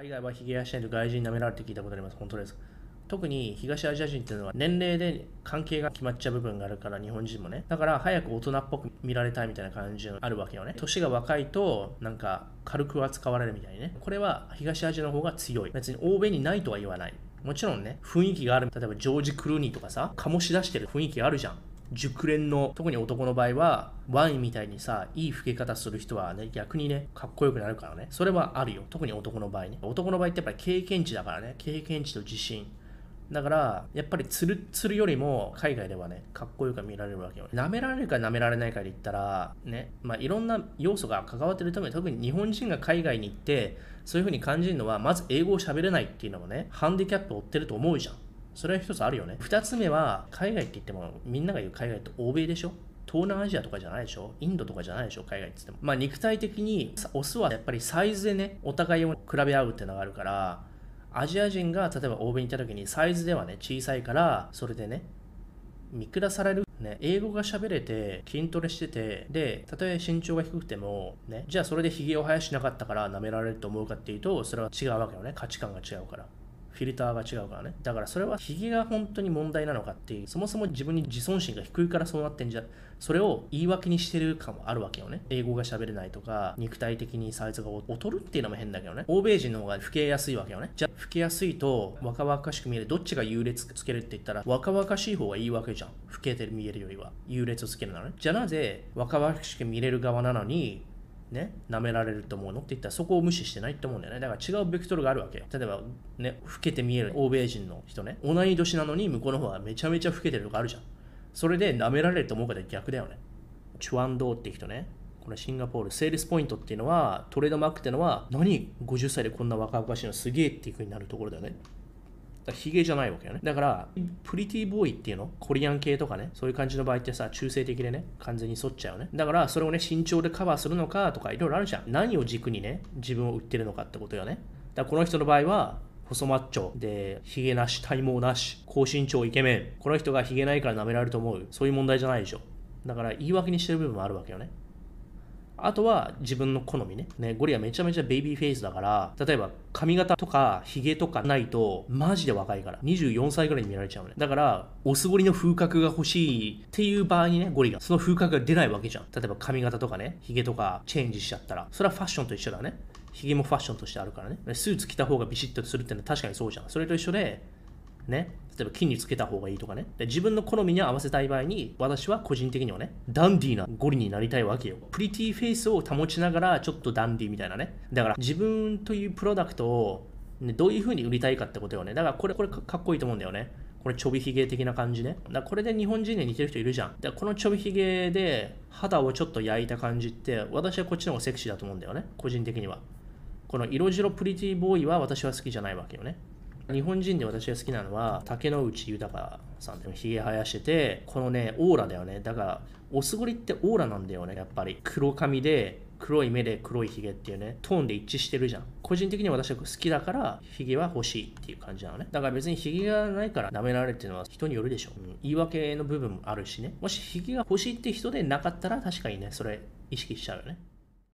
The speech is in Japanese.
海外はヒゲやしないと外人舐められて聞いたことあります。本当です。特に東アジア人っていうのは年齢で関係が決まっちゃう部分があるから日本人もね。だから早く大人っぽく見られたいみたいな感じがあるわけよね。年が若いとなんか軽く扱われるみたいにね。これは東アジアの方が強い。別に欧米にないとは言わない。もちろんね雰囲気がある。例えばジョージ・クルーニーとかさ醸し出してる雰囲気あるじゃん。熟練の特に男の場合はワインみたいにさいい老け方する人はね逆にねかっこよくなるからね。それはあるよ。特に男の場合ね。男の場合ってやっぱり経験値だからね。経験値と自信。だからやっぱり釣る釣るよりも海外ではねかっこよく見られるわけよ舐められるか舐められないかで言ったらねまあいろんな要素が関わってるために特に日本人が海外に行ってそういうふうに感じるのはまず英語を喋れないっていうのもねハンディキャップを負ってると思うじゃん。それは一つあるよね。二つ目は海外って言ってもみんなが言う海外って欧米でしょ？東南アジアとかじゃないでしょ？インドとかじゃないでしょ？海外って言っても。まあ肉体的にオスはやっぱりサイズでねお互いを比べ合うっていうのがあるからアジア人が例えば欧米に行った時にサイズではね小さいからそれでね見下される、ね、英語が喋れて筋トレしててでたとえ身長が低くても、ね、じゃあそれでヒゲを生やしなかったから舐められると思うかっていうとそれは違うわけよね。価値観が違うから。フィルターが違うからね。だからそれはヒゲが本当に問題なのかっていう、そもそも自分に自尊心が低いからそうなってんじゃ、それを言い訳にしてるかもあるわけよね。英語が喋れないとか、肉体的にサイズが劣るっていうのも変だけどね。欧米人の方が老けやすいわけよね。じゃあ、老けやすいと若々しく見える。どっちが優劣つけるって言ったら、若々しい方がいいわけじゃん。老けて見えるよりは。優劣をつけるならね。じゃあなぜ若々しく見れる側なのに、ね、舐められると思うの？って言ったらそこを無視してないと思うんだよね。だから違うベクトルがあるわけ。例えば、ね、老けて見える欧米人の人ね、同い年なのに向こうの方はめちゃめちゃ老けてるとかあるじゃん。それで舐められると思うから逆だよね。チュワンドーって人ね、これシンガポール、セールスポイントっていうのは、トレードマークっていうのは、何 ?50 歳でこんな若々しいの？すげえっていう風になるところだよね。ヒゲじゃないわけよね。だから、プリティボーイっていうの？コリアン系とかね、そういう感じの場合ってさ、中性的でね、完全に沿っちゃうね。だから、それをね、身長でカバーするのかとか、いろいろあるじゃん。何を軸にね、自分を売ってるのかってことよね。だから、この人の場合は、細マッチョで、ヒゲなし、体毛なし、高身長イケメン。この人がヒゲないから舐められると思う。そういう問題じゃないでしょ。だから、言い訳にしてる部分もあるわけよね。あとは自分の好みね。ね、ゴリラめちゃめちゃベイビーフェイスだから、例えば髪型とかヒゲとかないと、マジで若いから。24歳ぐらいに見られちゃうね。だから、オスゴリの風格が欲しいっていう場合にね、ゴリラ。その風格が出ないわけじゃん。例えば髪型とかね、ヒゲとかチェンジしちゃったら。それはファッションと一緒だね。ヒゲもファッションとしてあるからね。スーツ着た方がビシッとするってのは確かにそうじゃん。それと一緒で、ね、例えば筋肉つけた方がいいとかねで自分の好みに合わせたい場合に私は個人的にはねダンディーなゴリになりたいわけよ pretty face を保ちながらちょっとダンディーみたいなねだから自分というプロダクトを、ね、どういう風に売りたいかってことよねだからこれこれかっこいいと思うんだよねこれちょびひげ的な感じね。だこれで日本人に似てる人いるじゃん。だこのちょびひげで肌をちょっと焼いた感じって私はこっちの方がセクシーだと思うんだよね。個人的には。この色白プリティボーイは私は好きじゃないわけよね。日本人で私が好きなのは竹野内豊さんでもひげ生やしててこのねオーラだよね。だからおすごりってオーラなんだよねやっぱり。黒髪で黒い目で黒いひげっていうねトーンで一致してるじゃん。個人的に私は好きだからひげは欲しいっていう感じなのね。だから別にひげがないから舐められるっていうのは人によるでしょ、うん、言い訳の部分もあるしね。もしひげが欲しいって人でなかったら確かにねそれ意識しちゃうよね。